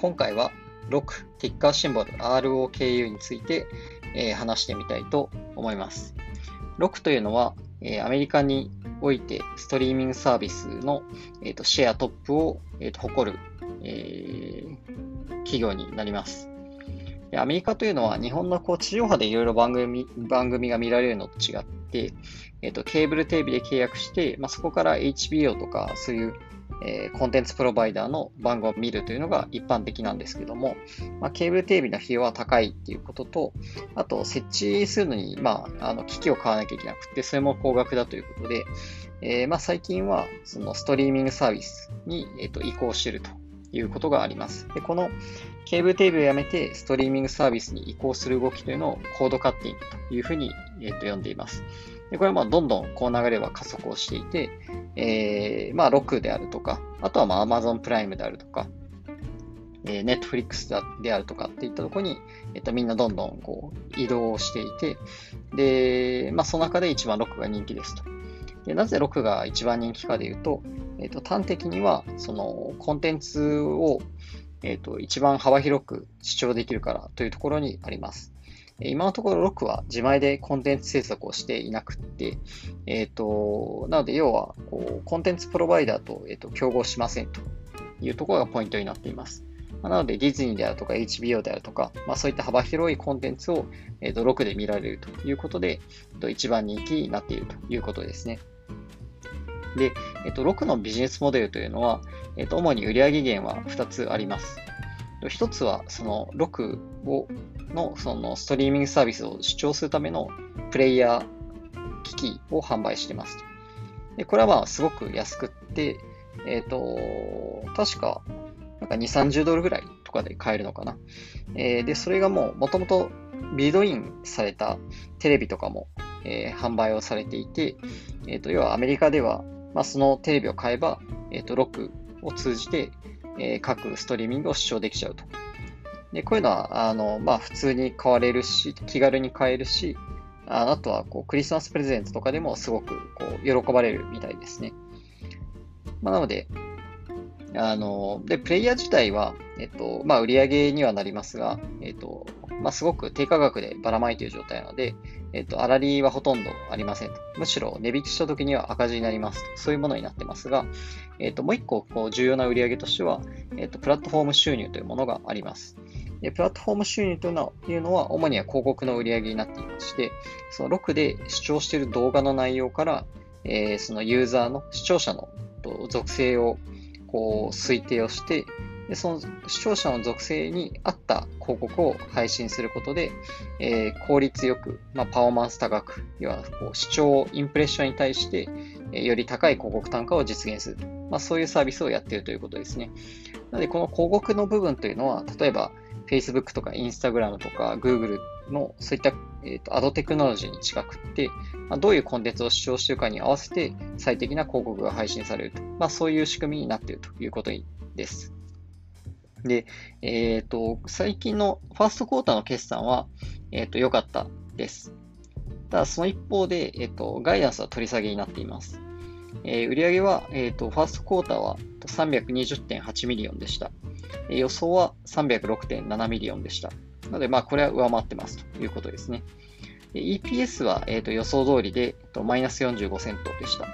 今回は6、ティッカーシンボル ROKU について、えー、話してみたいと思います。6というのは、えー、アメリカにおいてストリーミングサービスの、えーと、シェアトップを、えー、誇る、えー、企業になります。アメリカというのは日本のこう地上波でいろいろ番組番組が見られるのと違って、え、ー、と、ケーブルテレビで契約して、まあ、そこから HBO とかそういうえー、コンテンツプロバイダーの番号を見るというのが一般的なんですけども、まあ、ケーブルテレビの費用は高いっていうことと、あと設置するのに、まあ、あの機器を買わなきゃいけなくて、それも高額だということで、えー、まあ、最近はそのストリーミングサービスに、えー、と移行していると。いうことがあります。でこのケーブルテレビをやめてストリーミングサービスに移行する動きというのをコードカッティングというふうに、えー、と呼んでいます。でこれはまあどんどんこう流れは加速をしていて、えー、まあ、ロックであるとか、あとはまあ Amazon プライムであるとか、えー、Netflix であるとかっていったところに、えっと、みんなどんどんこう移動していて、で、まあ、その中で一番ロックが人気ですと。でなぜロックが一番人気かでいうと、えっと、端的には、そのコンテンツを、えっと、一番幅広く視聴できるからというところにあります。今のところロックは自前でコンテンツ制作をしていなくて、えっ、ー、と、なので要はこうコンテンツプロバイダーと,、えーと競合しませんというところがポイントになっています。なので、ディズニーであるとか HBO であるとか、まあ、そういった幅広いコンテンツを、えー、と6で見られるということで、えー、と一番人気になっているということですね。で、えっ、と、6のビジネスモデルというのは、えっ、と、主に売上源は2つあります。一つは、その6をのそのストリーミングサービスを視聴するためのプレイヤー機器を販売していますでこれはまあすごく安くって、えっ、と、確かなんか2、30ドルぐらいとかで買えるのかな。えー、で、それがもう元々ビルドインされたテレビとかも、えー、販売をされていて、えっ、と、要はアメリカでは、まあ、そのテレビを買えば、えっ、と、ロックを通じて、えー、各ストリーミングを視聴できちゃうと。で、こういうのは、あの、まあ、普通に買われるし、気軽に買えるし、ああとは、こう、クリスマスプレゼントとかでもすごく、こう、喜ばれるみたいですね。まあ、なので、あの、で、プレイヤー自体は、えっと、まあ、売り上げにはなりますが、えっと、まあ、すごく低価格でばらまいている状態なので、えっと、粗利はほとんどありませんと。むしろ値引きした時には赤字になりますと。そういうものになってますが、えっと、もう一個、こう、重要な売り上げとしては、えっと、プラットフォーム収入というものがあります。で、プラットフォーム収入というのは、いうのは主には広告の売り上げになっていまして、その6で視聴している動画の内容から、え、そのユーザーの、視聴者の属性をこう推定をして、でその視聴者の属性に合った広告を配信することで、えー、効率よく、まあ、パフォーマンス高く、要はこう視聴、インプレッションに対して、えー、より高い広告単価を実現する、まあ、そういうサービスをやっているということですね。なので、この広告の部分というのは、例えば、Facebook とか Instagram とか Google のそういった、えーと、アドテクノロジーに近くって、まあ、どういうコンテンツを視聴しているかに合わせて最適な広告が配信されると、まあ、そういう仕組みになっているということです。で、えっ、ー、と、最近のファーストクォーターの決算は、えっ、ー、と、良かったです。ただ、その一方で、えっ、ー、と、ガイダンスは取り下げになっています。えー、売上は、えっ、と、 first quarter は320.8 million でした。え予想は306.7 million でした。なので、まあ、これは上回ってますということですね。EPS は、えー、と予想通りで、えー、とマイナス45セントでした。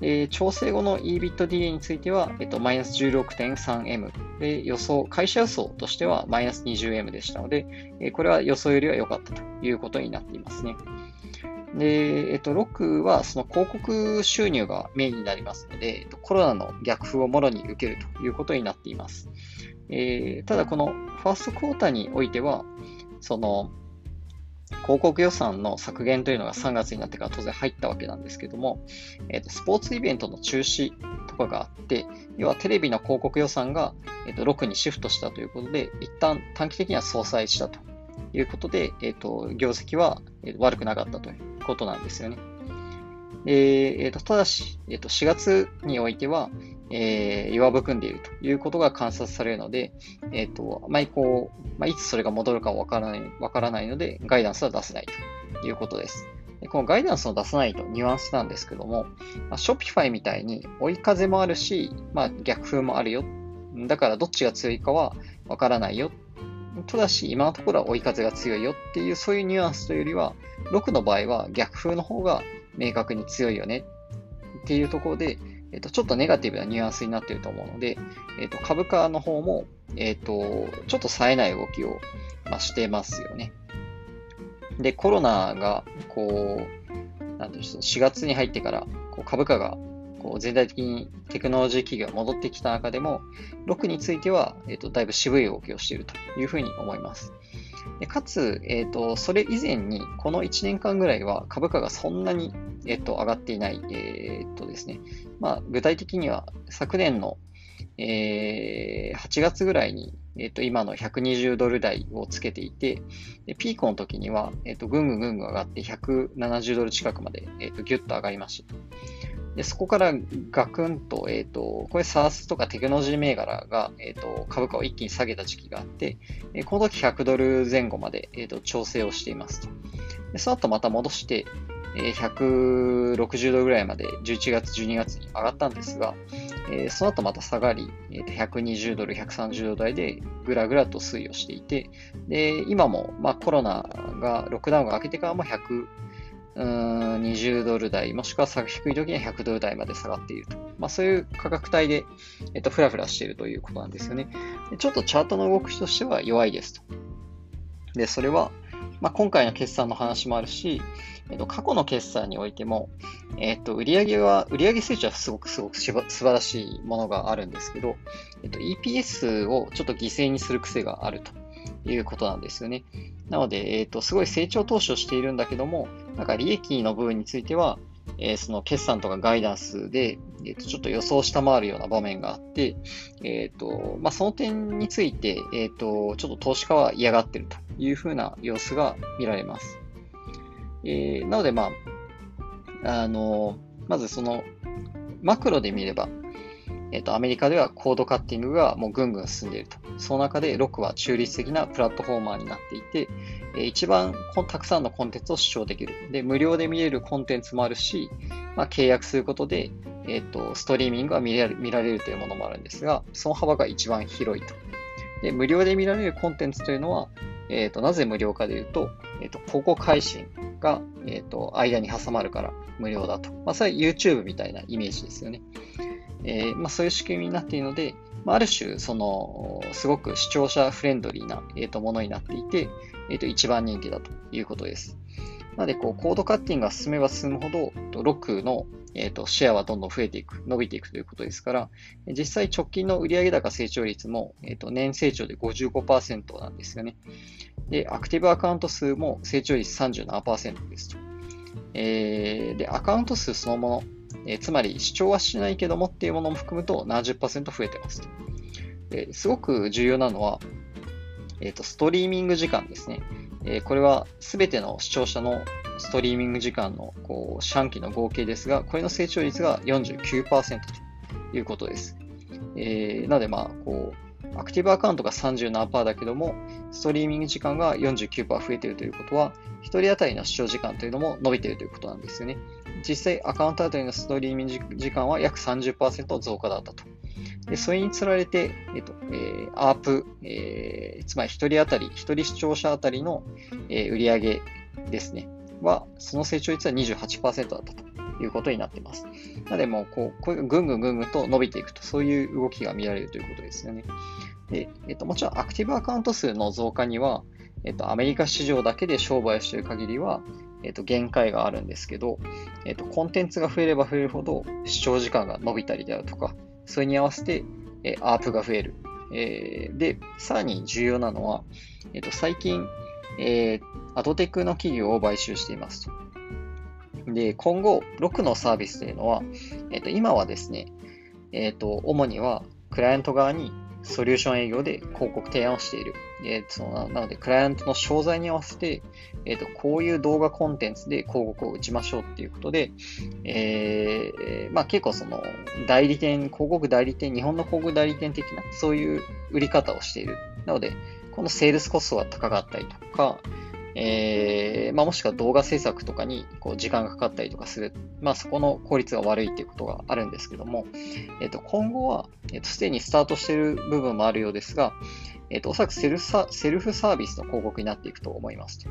で調整後の EBITDA については、マイナス 16.3M で予想、会社予想としてはマイナス 20M でしたので、えこれは予想よりは良かったということになっていますね。で、えっと、6はその広告収入がメインになりますので、コロナの逆風をもろに受けるということになっています。えー、ただ、このファーストクォーターにおいては、その、広告予算の削減というのが3月になってから当然入ったわけなんですけども、えーと、スポーツイベントの中止とかがあって、要はテレビの広告予算が、えーと、6にシフトしたということで、一旦短期的には相殺したということで、えーと、業績は悪くなかったということなんですよね。えーえーと、ただし、えーと、4月においては、えー、弱含んでいるということが観察されるので、えっ、ー、と、まあ、以降、まあ、いつそれが戻るかわからない、わからないので、ガイダンスは出せないということです。でこのガイダンスを出さないとニュアンスなんですけども、まあ、Shopify みたいに追い風もあるし、まあ、逆風もあるよだからどっちが強いかはわからないよ。ただし、今のところは追い風が強いよっていう、そういうニュアンスというよりは、6の場合は逆風の方が明確に強いよねっていうところで、えっと、ちょっとネガティブなニュアンスになっていると思うので、えっと、株価の方も、えっと、ちょっと冴えない動きを、まあ、してますよね。で、コロナが、こう、なんていう4月に入ってから、こう株価がこう全体的にテクノロジー企業が戻ってきた中でも、6については、えっ、と、だいぶ渋い動きをしているというふうに思います。でかつ、えっ、と、それ以前に、この1年間ぐらいは株価がそんなに、えっ、と、上がっていない、えっ、とですね、まあ、具体的には昨年の、えー、8月ぐらいに、えっ、と、今の120ドル台をつけていて、でピークの時には、えっ、と、ぐんぐんぐんぐん上がって170ドル近くまで、えっ、と、ギュッと上がりました。で、そこからガクンと、えっ、ー、と、これ SARS とかテクノロジー銘柄が、えっ、ー、と、株価を一気に下げた時期があって、えー、この時100ドル前後まで、えっ、と、調整をしていますと。で、その後また戻して、え160ドルぐらいまで11月、12月に上がったんですが、えその後また下がり、えー、120ドル、130ドル台でぐらぐらと推移をしていて、で、今も、まあ、コロナが、ロックダウンが明けてからも100、うん20ドル台、もしくは低い時には100ドル台まで下がっていると。まあ、そういう価格帯で、えっと、ふらふらしているということなんですよね。でちょっとチャートの動きとしては弱いですと。で、それは、まあ、今回の決算の話もあるし、えっと、過去の決算においても、えっと、売上は、売上成長はすごくすごく素晴らしいものがあるんですけど、えっと、EPS をちょっと犠牲にする癖があるということなんですよね。なので、えっと、すごい成長投資をしているんだけども、なんか利益の部分については、えー、その決算とかガイダンスで、えー、とちょっと予想を下回るような場面があって、えっ、ー、と、まあ、その点について、えっ、と、ちょっと投資家は嫌がってるというふうな様子が見られます。えーなので、まあ、あの、まずその、マクロで見れば、えっ、と、アメリカではコードカッティングがもうぐんぐん進んでいると。その中で6は中立的なプラットフォーマーになっていて、え一番たくさんのコンテンツを視聴できる。で、無料で見れるコンテンツもあるし、まあ、契約することで、えっ、と、ストリーミングが見られるというものもあるんですが、その幅が一番広いと。で、無料で見られるコンテンツというのは、えっ、と、なぜ無料かでいうと、えっ、と、広告配信が、えっ、と、間に挟まるから無料だと。まあ、それは YouTube みたいなイメージですよね。えー、まあ、そういう仕組みになっているので、まあ、ある種、その、すごく視聴者フレンドリーな、えー、とものになっていて、えー、と一番人気だということです。なので、こう、コードカッティングが進めば進むほど、ロックの、えー、とシェアはどんどん増えていく、伸びていくということですから、実際直近の売上高成長率も、えー、と年成長で55%なんですよね。で、アクティブアカウント数も成長率37%ですと。えー、で、アカウント数そのもの、え、つまり視聴はしないけどもっていうものも含むと70%増えてますと。ですごく重要なのは、え、ー、と、ストリーミング時間ですね。えー、これはすべての視聴者のストリーミング時間のこう四半期の合計ですが、これの成長率が49%ということです。えー、なので、まあ、こう、アクティブアカウントが37%だけども、ストリーミング時間が49%増えているということは、1人当たりの視聴時間というのも伸びているということなんですよね。実際、アカウント当たりのストリーミング時間は約30%増加だったと。で、それにつられて、えっと、えー、アープ、えー、つまり1人当たり、1人視聴者当たりの、えー、売上ですね、は、その成長率は28%だったということになっています。なので、もう、こう、これがぐんぐんぐんぐんと伸びていくと、そういう動きが見られるということですよね。で、えっと、もちろん、アクティブアカウント数の増加には、えっと、アメリカ市場だけで商売をしている限りは、えっと、限界があるんですけど、えっと、コンテンツが増えれば増えるほど視聴時間が伸びたりであるとか、それに合わせて、えー、アープが増える。えー、で、さらに重要なのは、えっと、最近、えー、アドテクの企業を買収していますと。で、今後、6のサービスというのは、えっと、今はですね、えっと、主にはクライアント側にソリューション営業で広告提案をしている。えー、そのなので、クライアントの商材に合わせて、えーと、こういう動画コンテンツで広告を打ちましょうっていうことで、えー、まあ、結構その代理店、広告代理店、日本の広告代理店的な、そういう売り方をしている。なので、このセールスコストが高かったりとか、えー、まあ、もしくは動画制作とかにこう時間がかかったりとかする、まあ、そこの効率が悪いっていうことがあるんですけども、えっ、と、今後は、えっ、と、すでにスタートしている部分もあるようですが、えっ、と、おそらくセルセルフサービスの広告になっていくと思いますと。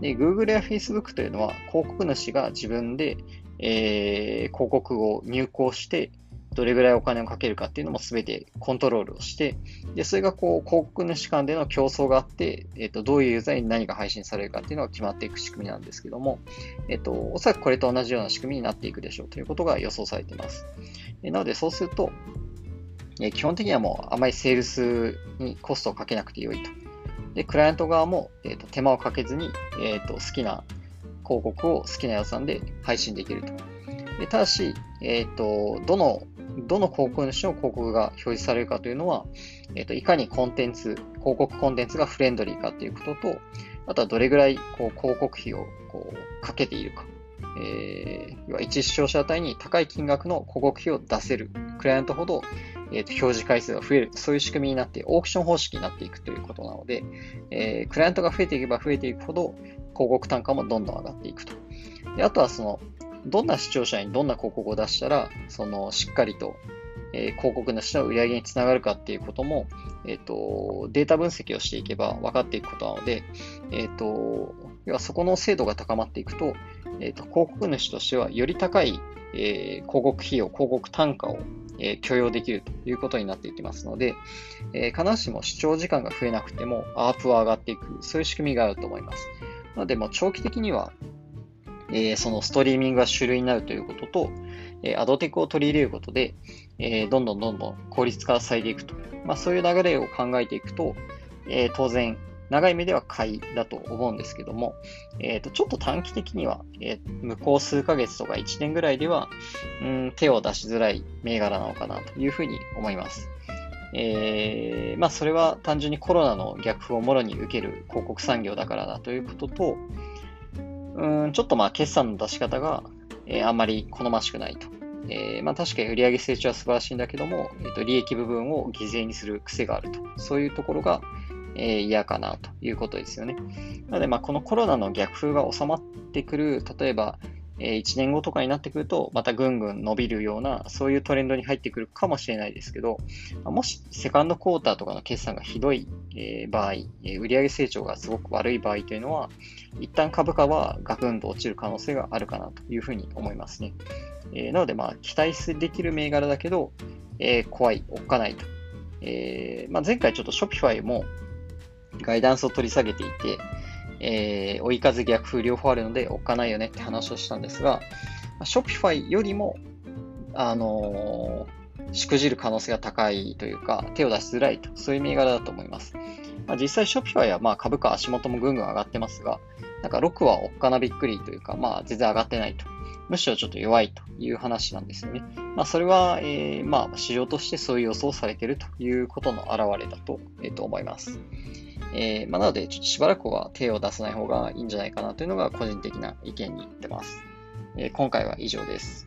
で、Google や Facebook というのは、広告主が自分で、えー、広告を入稿して、どれぐらいお金をかけるかっていうのも全てコントロールをして、で、それがこう、広告主間での競争があって、えっ、と、どういうユーザーに何が配信されるかっていうのが決まっていく仕組みなんですけども、えっ、と、おそらくこれと同じような仕組みになっていくでしょうということが予想されています。えなので、そうすると、え基本的にはもうあまりセールスにコストをかけなくてよいと。で、クライアント側も、えーと、手間をかけずに、えーと、好きな広告を好きな予算で配信できると。でただし、えーと、どのどの広告主の広告が表示されるかというのは、えーと、いかにコンテンツ、広告コンテンツがフレンドリーかということと、あとはどれぐらいこう広告費をこうかけているか。えー、要は1視聴者単位に高い金額の広告費を出せるクライアントほど、えー、と表示回数が増える、そういう仕組みになって、オークション方式になっていくということなので、えー、クライアントが増えていけば増えていくほど、広告単価もどんどん上がっていくと。であとはその、どんな視聴者にどんな広告を出したら、その、しっかりと、えー、広告主の売り上げにつながるかっていうことも、えっ、ー、と、データ分析をしていけば分かっていくことなので、えっ、ー、と、要はそこの精度が高まっていくと、えっ、と、広告主としてはより高い、え広告費用、広告単価をえ許容できるということになっていきますので、え必ずしも視聴時間が増えなくても、アープは上がっていく、そういう仕組みがあると思います。なので、もう長期的には、えそのストリーミングが主流になるということと、えアドテクを取り入れることで、えどんどんどんどん効率化されていくと。まあ、そういう流れを考えていくと、え当然、長い目では買いだと思うんですけども、え、ー、と、ちょっと短期的には、えー、向こう数ヶ月とか1年ぐらいでは、うん、手を出しづらい銘柄なのかなというふうに思います。えー、まあ、それは単純にコロナの逆風をもろに受ける広告産業だからだということと、うん、ちょっとまあ、決算の出し方が、えー、あんまり好ましくないと。えー、まあ、確かに売上成長は素晴らしいんだけども、えーと利益部分を犠牲にする癖があると。そういうところが、え、嫌かなということですよね。なので、まあ、このコロナの逆風が収まってくる、例えば、え、1年後とかになってくると、またぐんぐん伸びるような、そういうトレンドに入ってくるかもしれないですけど、もしセカンドクォーターとかの決算がひどい、え、場合、え売上成長がすごく悪い場合というのは、一旦株価はガクンと落ちる可能性があるかなというふうに思いますね。え、なので、まあ、期待できる銘柄だけど、え、怖い、おっかないと。えまあ、前回ちょっと Shopify もガイダンスを取り下げていて、えー、追い風逆風両方あるので、おっかないよねって話をしたんですが、Shopify よりも、あのー、しくじる可能性が高いというか、手を出しづらいと、そういう銘柄だと思います。まあ、実際 Shopify はまあ株価足元もぐんぐん上がってますが、なんか6はおっかなびっくりというか、まあ全然上がってないと。むしろちょっと弱いという話なんですよね。まあそれは、えー、まあ市場としてそういう予想されているということの表れだと,、えー、と思います。えー、まあ、なので、ちょっとしばらくは手を出さない方がいいんじゃないかなというのが個人的な意見になってます。えー、今回は以上です。